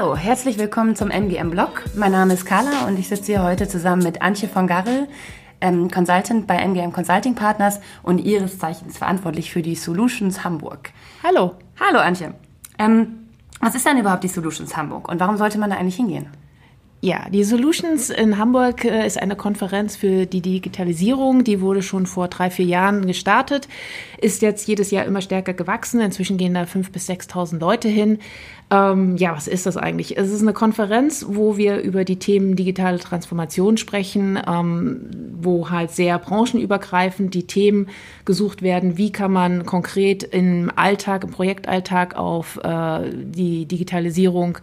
Hallo, herzlich willkommen zum MGM Blog. Mein Name ist Carla und ich sitze hier heute zusammen mit Antje von Garrel, ähm, Consultant bei MGM Consulting Partners und ihres Zeichens verantwortlich für die Solutions Hamburg. Hallo. Hallo Antje. Ähm, was ist denn überhaupt die Solutions Hamburg und warum sollte man da eigentlich hingehen? Ja, die Solutions in Hamburg äh, ist eine Konferenz für die Digitalisierung. Die wurde schon vor drei, vier Jahren gestartet, ist jetzt jedes Jahr immer stärker gewachsen. Inzwischen gehen da fünf bis sechstausend Leute hin. Ähm, ja, was ist das eigentlich? Es ist eine Konferenz, wo wir über die Themen digitale Transformation sprechen, ähm, wo halt sehr branchenübergreifend die Themen gesucht werden. Wie kann man konkret im Alltag, im Projektalltag auf äh, die Digitalisierung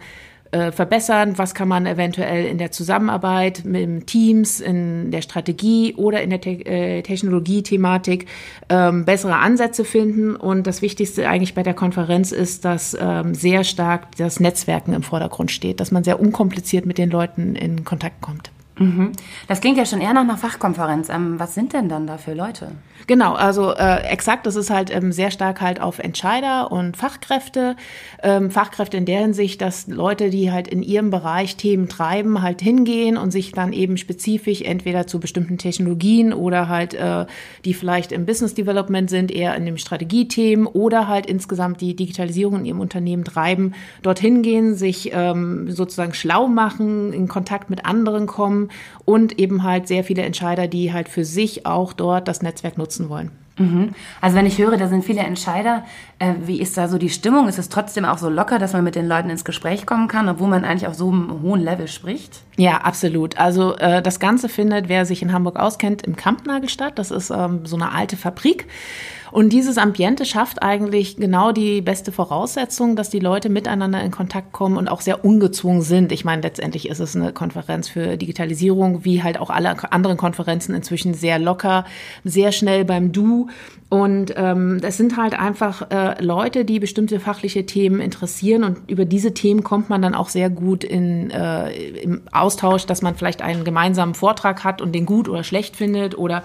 äh, verbessern? Was kann man eventuell in der Zusammenarbeit mit Teams, in der Strategie oder in der Te äh, Technologie-Thematik ähm, bessere Ansätze finden? Und das Wichtigste eigentlich bei der Konferenz ist, dass ähm, sehr stark das Netzwerken im Vordergrund steht, dass man sehr unkompliziert mit den Leuten in Kontakt kommt. Mhm. Das klingt ja schon eher nach einer Fachkonferenz. Ähm, was sind denn dann da für Leute? Genau, also äh, exakt, das ist halt ähm, sehr stark halt auf Entscheider und Fachkräfte. Ähm, Fachkräfte in der Hinsicht, dass Leute, die halt in ihrem Bereich Themen treiben, halt hingehen und sich dann eben spezifisch entweder zu bestimmten Technologien oder halt, äh, die vielleicht im Business Development sind, eher in dem Strategiethemen oder halt insgesamt die Digitalisierung in ihrem Unternehmen treiben, dorthin gehen, sich ähm, sozusagen schlau machen, in Kontakt mit anderen kommen und eben halt sehr viele Entscheider, die halt für sich auch dort das Netzwerk nutzen wollen. Mhm. Also wenn ich höre, da sind viele Entscheider, äh, wie ist da so die Stimmung? Ist es trotzdem auch so locker, dass man mit den Leuten ins Gespräch kommen kann, obwohl man eigentlich auf so einem hohen Level spricht? Ja, absolut. Also äh, das Ganze findet, wer sich in Hamburg auskennt, im Kampnagel statt. Das ist ähm, so eine alte Fabrik. Und dieses Ambiente schafft eigentlich genau die beste Voraussetzung, dass die Leute miteinander in Kontakt kommen und auch sehr ungezwungen sind. Ich meine, letztendlich ist es eine Konferenz für Digitalisierung, wie halt auch alle anderen Konferenzen inzwischen sehr locker, sehr schnell beim Du. Und ähm, das sind halt einfach äh, Leute, die bestimmte fachliche Themen interessieren und über diese Themen kommt man dann auch sehr gut in, äh, im Austausch, dass man vielleicht einen gemeinsamen Vortrag hat und den gut oder schlecht findet oder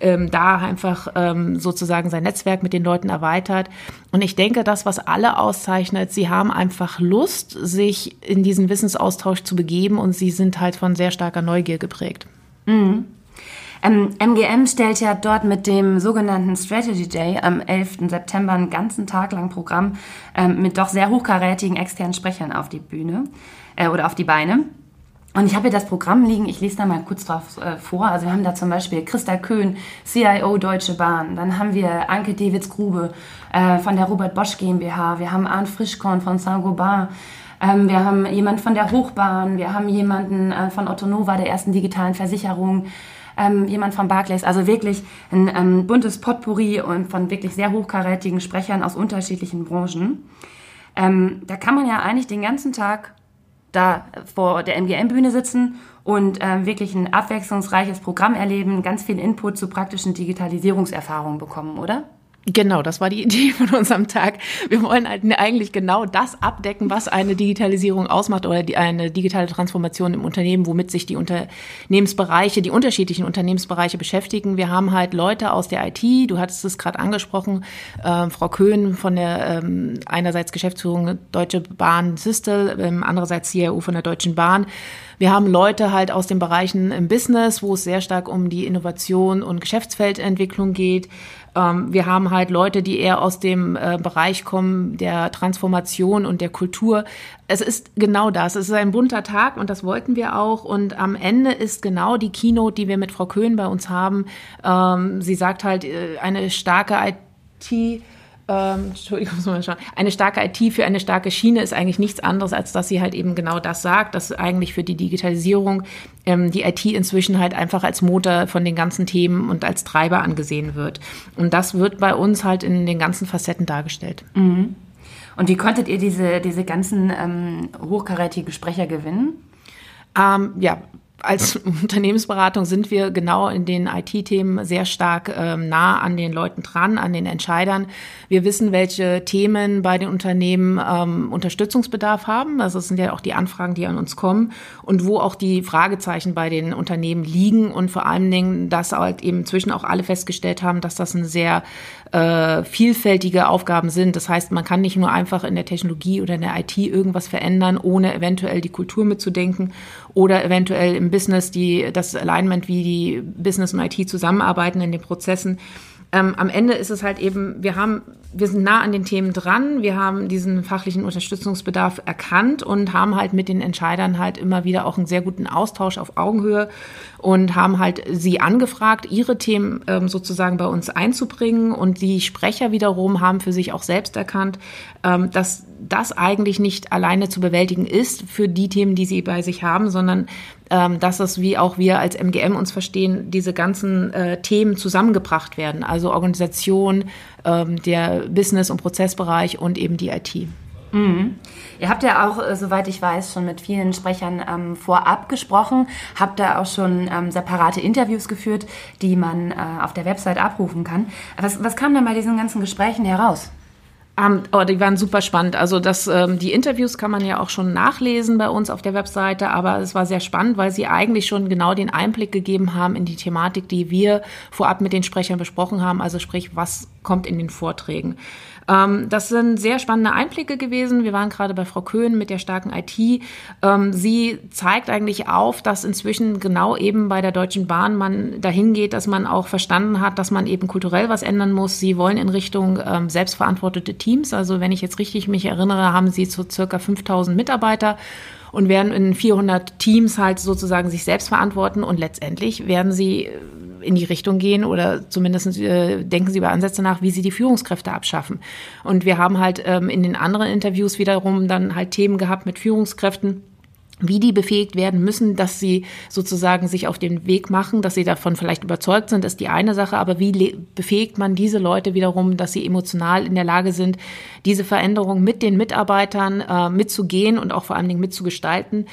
ähm, da einfach ähm, sozusagen sein Netzwerk mit den Leuten erweitert. Und ich denke, das, was alle auszeichnet, sie haben einfach Lust, sich in diesen Wissensaustausch zu begeben und sie sind halt von sehr starker Neugier geprägt. Mhm. Ähm, MGM stellt ja dort mit dem sogenannten Strategy Day am 11. September einen ganzen Tag lang Programm ähm, mit doch sehr hochkarätigen externen Sprechern auf die Bühne äh, oder auf die Beine. Und ich habe hier das Programm liegen, ich lese da mal kurz drauf äh, vor. Also wir haben da zum Beispiel Christa Köhn, CIO Deutsche Bahn. Dann haben wir Anke Dewitz-Grube äh, von der Robert Bosch GmbH. Wir haben Arndt Frischkorn von Saint-Gobain. Ähm, wir haben jemanden von der Hochbahn. Wir haben jemanden äh, von Otto Nova, der ersten digitalen Versicherung ähm, jemand von Barclays. Also wirklich ein ähm, buntes Potpourri und von wirklich sehr hochkarätigen Sprechern aus unterschiedlichen Branchen. Ähm, da kann man ja eigentlich den ganzen Tag da vor der MGM-Bühne sitzen und äh, wirklich ein abwechslungsreiches Programm erleben, ganz viel Input zu praktischen Digitalisierungserfahrungen bekommen, oder? Genau, das war die Idee von unserem Tag. Wir wollen halt eigentlich genau das abdecken, was eine Digitalisierung ausmacht oder die, eine digitale Transformation im Unternehmen, womit sich die Unternehmensbereiche, die unterschiedlichen Unternehmensbereiche beschäftigen. Wir haben halt Leute aus der IT, du hattest es gerade angesprochen, äh, Frau Köhn von der ähm, einerseits Geschäftsführung Deutsche Bahn Systel, ähm, andererseits CIO von der Deutschen Bahn. Wir haben Leute halt aus den Bereichen im Business, wo es sehr stark um die Innovation und Geschäftsfeldentwicklung geht. Ähm, wir haben halt Leute, die eher aus dem äh, Bereich kommen der Transformation und der Kultur. Es ist genau das. Es ist ein bunter Tag und das wollten wir auch. Und am Ende ist genau die Keynote, die wir mit Frau Köhn bei uns haben. Ähm, sie sagt halt, äh, eine starke IT ähm, Entschuldigung, muss man schauen. Eine starke IT für eine starke Schiene ist eigentlich nichts anderes, als dass sie halt eben genau das sagt, dass eigentlich für die Digitalisierung ähm, die IT inzwischen halt einfach als Motor von den ganzen Themen und als Treiber angesehen wird. Und das wird bei uns halt in den ganzen Facetten dargestellt. Mhm. Und wie konntet ihr diese, diese ganzen ähm, hochkarätigen Sprecher gewinnen? Ähm, ja, als Unternehmensberatung sind wir genau in den IT-Themen sehr stark ähm, nah an den Leuten dran, an den Entscheidern. Wir wissen, welche Themen bei den Unternehmen ähm, Unterstützungsbedarf haben. Also das sind ja auch die Anfragen, die an uns kommen und wo auch die Fragezeichen bei den Unternehmen liegen und vor allen Dingen, dass halt eben zwischen auch alle festgestellt haben, dass das eine sehr äh, vielfältige Aufgaben sind. Das heißt, man kann nicht nur einfach in der Technologie oder in der IT irgendwas verändern, ohne eventuell die Kultur mitzudenken oder eventuell im Business die, das Alignment, wie die Business und IT zusammenarbeiten in den Prozessen. Ähm, am Ende ist es halt eben, wir haben, wir sind nah an den Themen dran, wir haben diesen fachlichen Unterstützungsbedarf erkannt und haben halt mit den Entscheidern halt immer wieder auch einen sehr guten Austausch auf Augenhöhe und haben halt sie angefragt, ihre Themen ähm, sozusagen bei uns einzubringen. Und die Sprecher wiederum haben für sich auch selbst erkannt, ähm, dass das eigentlich nicht alleine zu bewältigen ist für die Themen, die sie bei sich haben, sondern ähm, dass es, wie auch wir als MGM uns verstehen, diese ganzen äh, Themen zusammengebracht werden. Also Organisation, ähm, der Business- und Prozessbereich und eben die IT. Mhm. Ihr habt ja auch, äh, soweit ich weiß, schon mit vielen Sprechern ähm, vorab gesprochen, habt da auch schon ähm, separate Interviews geführt, die man äh, auf der Website abrufen kann. Was, was kam denn bei diesen ganzen Gesprächen heraus? Ähm, oh, die waren super spannend. Also das, ähm, die Interviews kann man ja auch schon nachlesen bei uns auf der Webseite, aber es war sehr spannend, weil sie eigentlich schon genau den Einblick gegeben haben in die Thematik, die wir vorab mit den Sprechern besprochen haben. Also sprich, was kommt in den Vorträgen. Ähm, das sind sehr spannende Einblicke gewesen. Wir waren gerade bei Frau Köhn mit der starken IT. Ähm, sie zeigt eigentlich auf, dass inzwischen genau eben bei der Deutschen Bahn man dahin geht, dass man auch verstanden hat, dass man eben kulturell was ändern muss. Sie wollen in Richtung ähm, selbstverantwortete Teams. Also wenn ich jetzt richtig mich erinnere, haben sie so circa 5000 Mitarbeiter und werden in 400 Teams halt sozusagen sich selbst verantworten und letztendlich werden sie in die Richtung gehen oder zumindest äh, denken sie über Ansätze nach, wie sie die Führungskräfte abschaffen. Und wir haben halt ähm, in den anderen Interviews wiederum dann halt Themen gehabt mit Führungskräften, wie die befähigt werden müssen, dass sie sozusagen sich auf den Weg machen, dass sie davon vielleicht überzeugt sind, ist die eine Sache, aber wie befähigt man diese Leute wiederum, dass sie emotional in der Lage sind, diese Veränderung mit den Mitarbeitern äh, mitzugehen und auch vor allen Dingen mitzugestalten.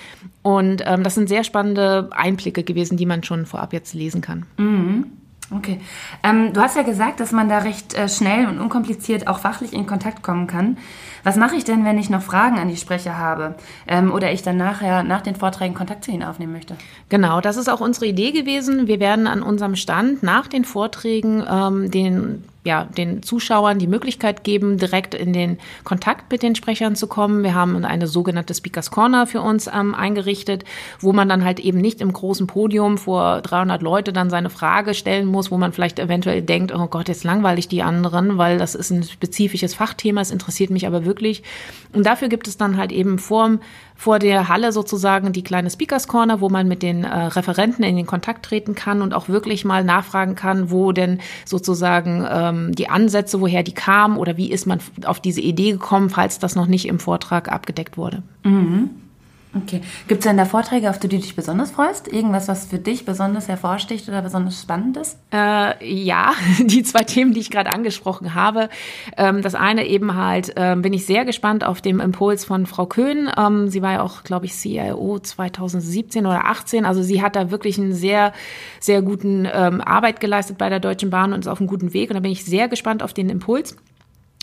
Und ähm, das sind sehr spannende Einblicke gewesen, die man schon vorab jetzt lesen kann. Mhm. Okay. Ähm, du hast ja gesagt, dass man da recht äh, schnell und unkompliziert auch fachlich in Kontakt kommen kann. Was mache ich denn, wenn ich noch Fragen an die Sprecher habe ähm, oder ich dann nachher nach den Vorträgen Kontakt zu ihnen aufnehmen möchte? Genau, das ist auch unsere Idee gewesen. Wir werden an unserem Stand nach den Vorträgen ähm, den ja, den Zuschauern die Möglichkeit geben, direkt in den Kontakt mit den Sprechern zu kommen. Wir haben eine sogenannte Speakers Corner für uns ähm, eingerichtet, wo man dann halt eben nicht im großen Podium vor 300 Leute dann seine Frage stellen muss, wo man vielleicht eventuell denkt, oh Gott, jetzt langweilig die anderen, weil das ist ein spezifisches Fachthema, es interessiert mich aber wirklich. Und dafür gibt es dann halt eben vor, vor der Halle sozusagen die kleine Speakers Corner, wo man mit den äh, Referenten in den Kontakt treten kann und auch wirklich mal nachfragen kann, wo denn sozusagen äh, ähm, die Ansätze, woher die kamen oder wie ist man auf diese Idee gekommen, falls das noch nicht im Vortrag abgedeckt wurde. Mhm. Okay. Gibt es denn da Vorträge, auf die du dich besonders freust? Irgendwas, was für dich besonders hervorsticht oder besonders spannend ist? Äh, ja, die zwei Themen, die ich gerade angesprochen habe. Ähm, das eine eben halt, ähm, bin ich sehr gespannt auf dem Impuls von Frau Köhn. Ähm, sie war ja auch, glaube ich, CIO 2017 oder 18. Also sie hat da wirklich einen sehr, sehr guten ähm, Arbeit geleistet bei der Deutschen Bahn und ist auf einem guten Weg. Und da bin ich sehr gespannt auf den Impuls.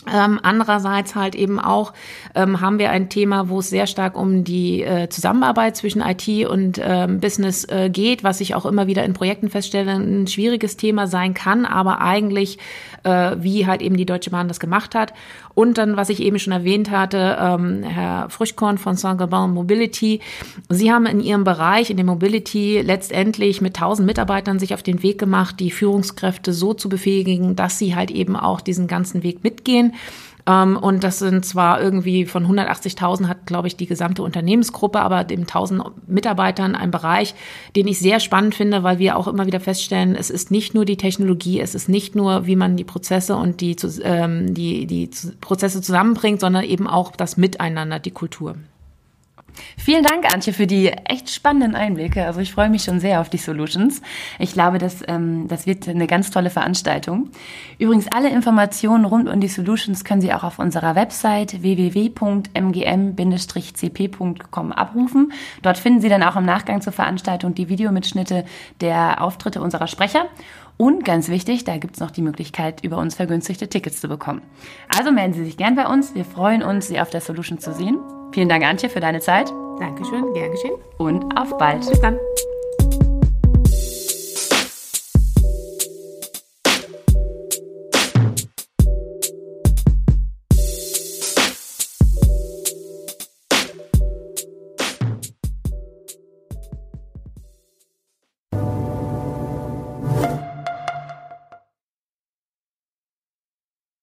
Ähm, andererseits halt eben auch ähm, haben wir ein Thema, wo es sehr stark um die äh, Zusammenarbeit zwischen IT und ähm, Business äh, geht, was ich auch immer wieder in Projekten feststelle, ein schwieriges Thema sein kann, aber eigentlich äh, wie halt eben die Deutsche Bahn das gemacht hat. Und dann, was ich eben schon erwähnt hatte, ähm, Herr Frischkorn von Saint-Gobain Mobility. Sie haben in Ihrem Bereich, in der Mobility, letztendlich mit 1000 Mitarbeitern sich auf den Weg gemacht, die Führungskräfte so zu befähigen, dass sie halt eben auch diesen ganzen Weg mitgehen. Ähm, und das sind zwar irgendwie von 180.000 hat, glaube ich, die gesamte Unternehmensgruppe, aber dem 1000 Mitarbeitern ein Bereich, den ich sehr spannend finde, weil wir auch immer wieder feststellen, es ist nicht nur die Technologie, es ist nicht nur, wie man die Prozesse und die, ähm, die, die Prozesse zusammenbringt, sondern eben auch das Miteinander, die Kultur. Vielen Dank, Antje, für die echt spannenden Einblicke. Also ich freue mich schon sehr auf die Solutions. Ich glaube, das, ähm, das wird eine ganz tolle Veranstaltung. Übrigens, alle Informationen rund um die Solutions können Sie auch auf unserer Website www.mgm-cp.com abrufen. Dort finden Sie dann auch im Nachgang zur Veranstaltung die Videomitschnitte der Auftritte unserer Sprecher. Und ganz wichtig, da gibt's noch die Möglichkeit, über uns vergünstigte Tickets zu bekommen. Also melden Sie sich gern bei uns. Wir freuen uns, Sie auf der Solution zu sehen. Vielen Dank, Antje, für deine Zeit. Dankeschön, gern geschehen. Und auf bald. Bis dann.